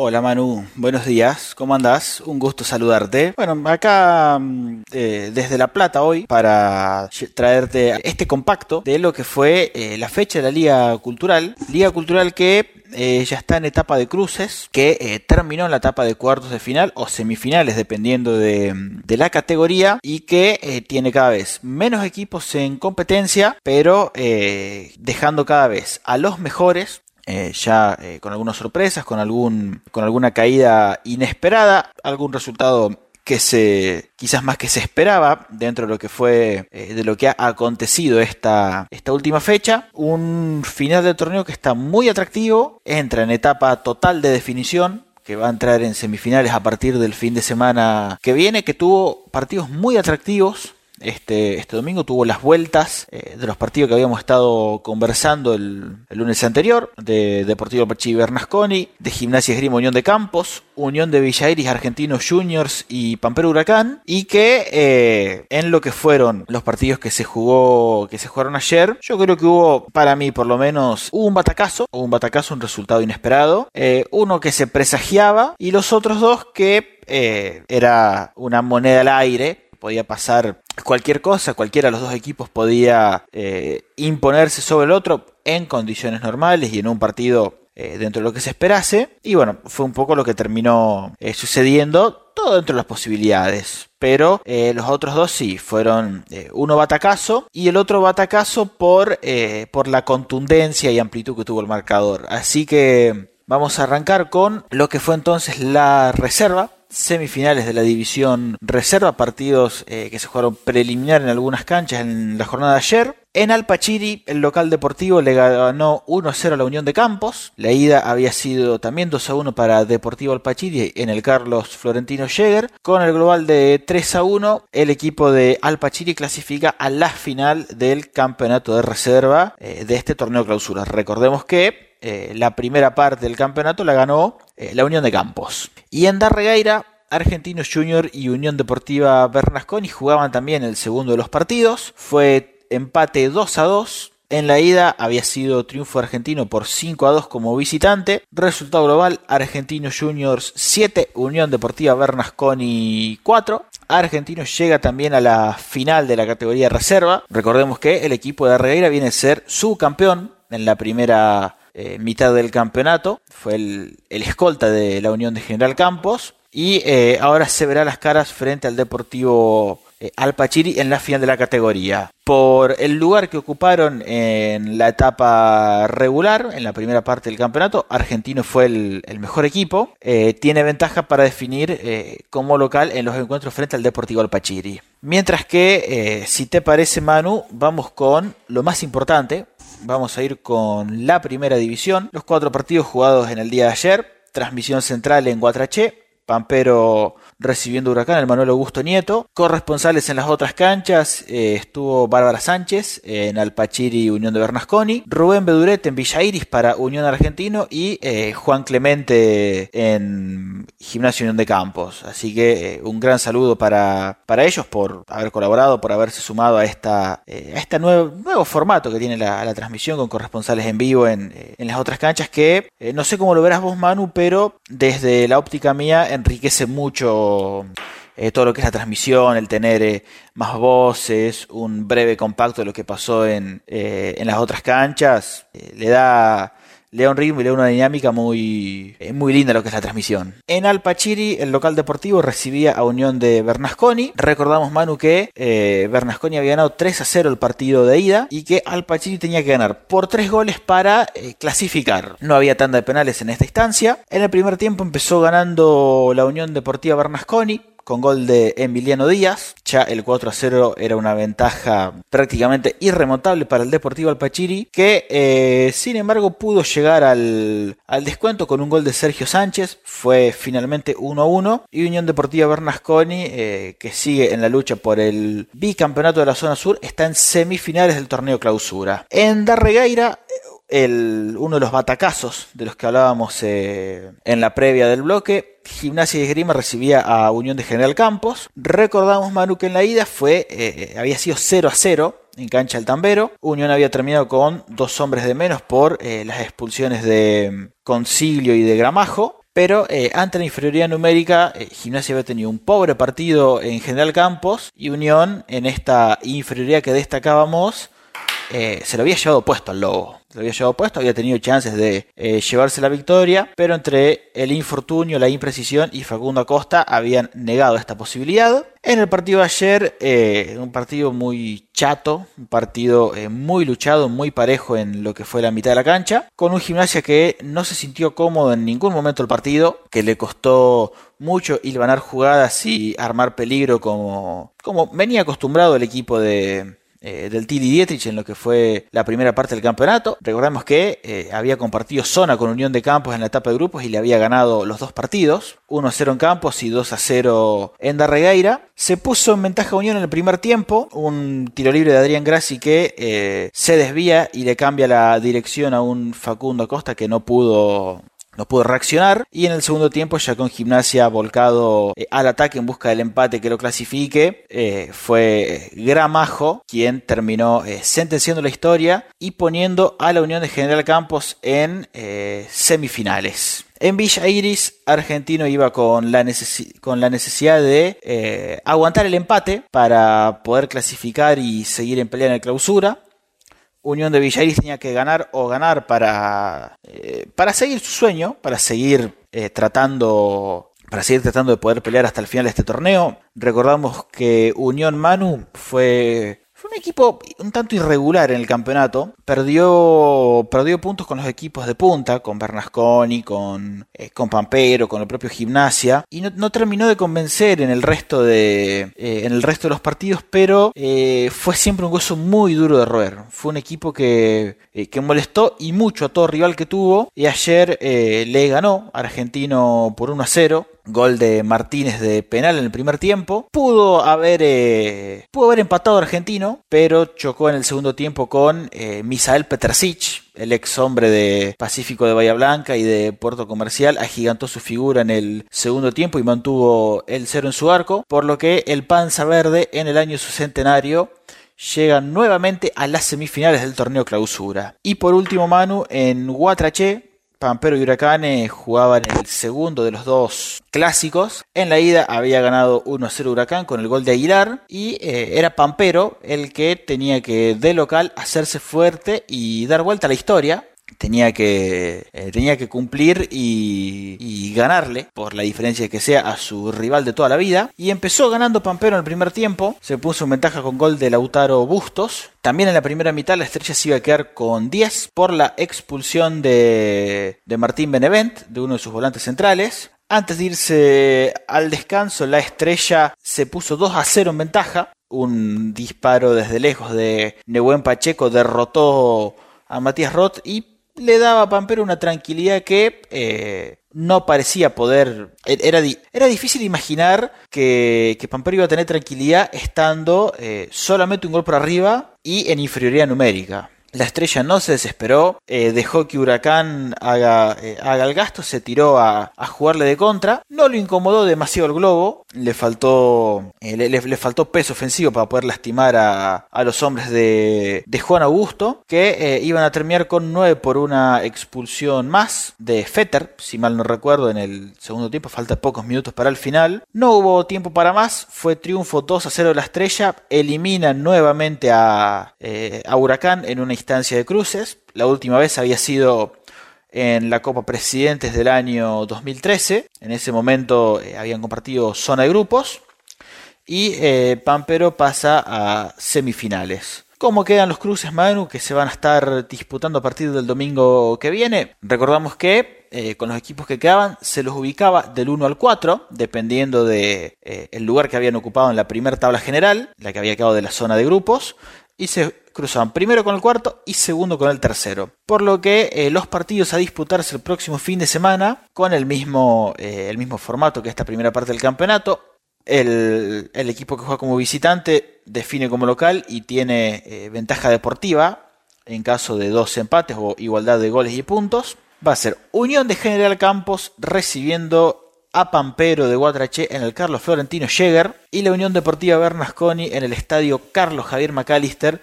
Hola Manu, buenos días, ¿cómo andás? Un gusto saludarte. Bueno, acá mm, eh, desde La Plata hoy para traerte este compacto de lo que fue eh, la fecha de la Liga Cultural. Liga Cultural que eh, ya está en etapa de cruces, que terminó en la etapa de cuartos de final o semifinales, dependiendo de, de la categoría, y que tiene cada vez menos equipos en competencia, pero dejando cada vez a los mejores eh, ya eh, con algunas sorpresas, con, algún, con alguna caída inesperada, algún resultado que se quizás más que se esperaba dentro de lo que fue eh, de lo que ha acontecido esta, esta última fecha. Un final de torneo que está muy atractivo entra en etapa total de definición que va a entrar en semifinales a partir del fin de semana que viene que tuvo partidos muy atractivos este, este domingo tuvo las vueltas eh, de los partidos que habíamos estado conversando el, lunes anterior, de Deportivo Pachi Bernasconi, de Gimnasia Esgrima Unión de Campos, Unión de Villairis Argentinos Juniors y Pampero Huracán, y que eh, en lo que fueron los partidos que se jugó, que se jugaron ayer, yo creo que hubo, para mí por lo menos, un batacazo, un batacazo, un resultado inesperado, eh, uno que se presagiaba y los otros dos que era una moneda al aire podía pasar cualquier cosa, cualquiera de los dos equipos podía eh, imponerse sobre el otro en condiciones normales y en un partido eh, dentro de lo que se esperase. Y bueno, fue un poco lo que terminó eh, sucediendo, todo dentro de las posibilidades. Pero los otros dos sí, fueron uno batacazo y el otro batacazo por, por la contundencia y amplitud que tuvo el marcador. Así que vamos a arrancar con lo que fue entonces la reserva semifinales de la división reserva, partidos eh, que se jugaron preliminar en algunas canchas en la jornada de ayer. En Alpachiri, el local deportivo le ganó 1-0 a la Unión de Campos. La ida había sido también 2-1 para Deportivo Alpachiri en el Carlos Florentino Jäger. Con el global de 3-1, el equipo de Alpachiri clasifica a la final del campeonato de reserva eh, de este torneo clausura. Recordemos que eh, la primera parte del campeonato la ganó eh, la Unión de Campos. Y en Darregueira, Argentinos Junior y Unión Deportiva Bernasconi jugaban también el segundo de los partidos. Fue empate 2 a 2. En la ida había sido triunfo argentino por 5 a 2 como visitante. Resultado global: Argentinos Juniors 7, Unión Deportiva Bernasconi 4. Argentinos llega también a la final de la categoría reserva. Recordemos que el equipo de Darregueira viene a ser subcampeón en la primera eh, mitad del campeonato, fue el, escolta de la Unión de General Campos y eh, ahora se verá las caras frente al Deportivo eh, Alpachiri en la final de la categoría. Por el lugar que ocuparon en la etapa regular, en la primera parte del campeonato, Argentino fue el, mejor equipo. tiene ventaja para definir como local en los encuentros frente al Deportivo Alpachiri. Mientras que, si te parece Manu, vamos con lo más importante, Vamos a ir con la primera división. Los cuatro partidos jugados en el día de ayer. Transmisión central en Guatraché. Pampero recibiendo Huracán, el Manuel Augusto Nieto. Corresponsales en las otras canchas eh, estuvo Bárbara Sánchez en Alpachiri Unión de Bernasconi, Rubén Beduret en Villa Iris para Unión Argentino y eh, Juan Clemente en Gimnasio Unión de Campos. Así que eh, un gran saludo para, para ellos por haber colaborado, por haberse sumado a, esta, a este nuevo, nuevo formato que tiene la, la, transmisión con corresponsales en vivo en, en las otras canchas que no sé cómo lo verás vos Manu, pero desde la óptica mía enriquece mucho eh, todo lo que es la transmisión, el tener eh, más voces, un breve compacto de lo que pasó en, eh, en las otras canchas, le da le da y le da una dinámica muy, muy linda lo que es la transmisión. En Alpachiri, el local deportivo recibía a Unión de Bernasconi. Recordamos, Manu, que Bernasconi había ganado 3 a 0 el partido de ida y que Alpachiri tenía que ganar por 3 goles para clasificar. No había tanda de penales en esta instancia. En el primer tiempo empezó ganando la Unión Deportiva Bernasconi con gol de Emiliano Díaz. Ya el 4 a 0 era una ventaja prácticamente irremontable para el Deportivo Alpachiri, que eh, sin embargo pudo llegar al, descuento con un gol de Sergio Sánchez. Fue finalmente 1 a 1. Y Unión Deportiva Bernasconi, eh, que sigue en la lucha por el bicampeonato de la zona sur, está en semifinales del torneo clausura. En Darregueira el, uno de los batacazos de los que hablábamos eh, en la previa del bloque. Gimnasia de Esgrima recibía a Unión de General Campos. Recordamos, Manu, que en la ida fue, eh, había sido 0 a 0 en cancha del Tambero. Unión había terminado con dos hombres de menos por eh, las expulsiones de Concilio y de Gramajo. Pero eh, ante la inferioridad numérica, eh, Gimnasia había tenido un pobre partido en General Campos y Unión en esta inferioridad que destacábamos eh, se lo había llevado puesto al Lobo. Lo había llevado puesto, había tenido chances de eh, llevarse la victoria, pero entre el infortunio, la imprecisión y Facundo Acosta habían negado esta posibilidad. En el partido de ayer, eh, un partido muy chato, un partido muy luchado, muy parejo en lo que fue la mitad de la cancha, con un gimnasia que no se sintió cómodo en ningún momento del partido, que le costó mucho hilvanar jugadas y armar peligro como, como venía acostumbrado el equipo de, eh, del Tilly Dietrich en lo que fue la primera parte del campeonato. Recordemos que eh, había compartido zona con Unión de Campos en la etapa de grupos y le había ganado los dos partidos, 1 a 0 en Campos y 2 a 0 en Darregueira. Se puso en ventaja Unión en el primer tiempo, un tiro libre de Adrián Grassi que eh, se desvía y le cambia la dirección a un Facundo Acosta que no pudo no pudo reaccionar y en el segundo tiempo ya con gimnasia volcado eh, al ataque en busca del empate que lo clasifique eh, fue Gramajo quien terminó eh, sentenciando la historia y poniendo a la Unión de General Campos en semifinales. En Villa Iris, Argentino iba con la, con la necesidad de aguantar el empate para poder clasificar y seguir en pelea en la clausura. Unión de Villairis tenía que ganar o ganar para, eh, para seguir su sueño, para seguir eh, tratando para seguir tratando de poder pelear hasta el final de este torneo. Recordamos que Unión Manu fue fue un equipo un tanto irregular en el campeonato. Perdió, perdió puntos con los equipos de punta, con Bernasconi, con, eh, con Pampero, con el propio Gimnasia. Y no, terminó de convencer en el resto de, eh, en el resto de los partidos, pero eh, fue siempre un gozo muy duro de roer. Fue un equipo que, que molestó y mucho a todo rival que tuvo. Y ayer le ganó a Argentino por 1 a 0 gol de Martínez de penal en el primer tiempo. Pudo haber, pudo haber empatado argentino, pero chocó en el segundo tiempo con eh, Misael Petersic, el ex hombre de Pacífico de Bahía Blanca y de Puerto Comercial, agigantó su figura en el segundo tiempo y mantuvo el cero en su arco, por lo que el Panza Verde en el año su centenario llega nuevamente a las semifinales del torneo clausura. Y por último, Manu, en Huatraché, Pampero y Huracán jugaban el segundo de los dos clásicos. En la ida había ganado 1-0 Huracán con el gol de Aguilar y eh, era Pampero el que tenía que de local hacerse fuerte y dar vuelta a la historia tenía que, eh, tenía que cumplir y, ganarle, por la diferencia que sea, a su rival de toda la vida. Y empezó ganando Pampero en el primer tiempo, se puso en ventaja con gol de Lautaro Bustos. También en la primera mitad la estrella se iba a quedar con 10 por la expulsión de, de Martín Benevent, de uno de sus volantes centrales. Antes de irse al descanso, la estrella se puso 2 a 0 en ventaja. Un disparo desde lejos de Nehuen Pacheco derrotó a Matías Roth y le daba a Pampero una tranquilidad que eh, no parecía poder. E-, era, era difícil imaginar que, que, Pampero iba a tener tranquilidad estando eh, solamente un gol por arriba y en inferioridad numérica. La estrella no se desesperó, eh, dejó que Huracán haga, eh, haga, el gasto, se tiró a, jugarle de contra, no lo incomodó demasiado el globo, le faltó, eh, peso ofensivo para poder lastimar a, los hombres de, Juan Augusto, que iban a terminar con 9 por una expulsión más de Fetter, si mal no recuerdo, en el segundo tiempo, falta pocos minutos para el final. No hubo tiempo para más, fue triunfo 2 a 0 de la estrella, eliminan nuevamente a, a Huracán en una instancia de cruces. La última vez había sido en la Copa Presidentes del año 2013. En ese momento eh, habían compartido zona de grupos. Y eh, Pampero pasa a semifinales. ¿Cómo quedan los cruces, Manu, que se van a estar disputando a partir del domingo que viene? Recordamos que eh, con los equipos que quedaban se los ubicaba del 1 al 4, dependiendo del de, el lugar que habían ocupado en la primera tabla general, la que había quedado de la zona de grupos y se cruzaban primero con el cuarto y segundo con el tercero. Por lo que eh, los partidos a disputarse el próximo fin de semana con el mismo, eh, el mismo formato que esta primera parte del campeonato. El, equipo que juega como visitante define como local y tiene eh, ventaja deportiva en caso de dos empates o igualdad de goles y puntos. Va a ser Unión de General Campos recibiendo a Pampero de Guatraché en el Carlos Florentino Jäger y la Unión Deportiva Bernasconi en el estadio Carlos Javier McAllister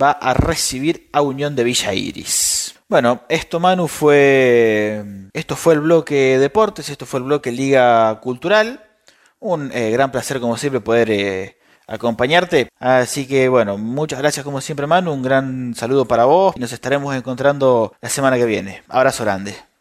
va a recibir a Unión de Villa Iris. Bueno, esto Manu fue esto fue el bloque deportes, esto fue el bloque Liga Cultural. Un eh, gran placer como siempre poder eh, acompañarte. Así que bueno, muchas gracias como siempre Manu, un gran saludo para vos y nos estaremos encontrando la semana que viene. Abrazo grande.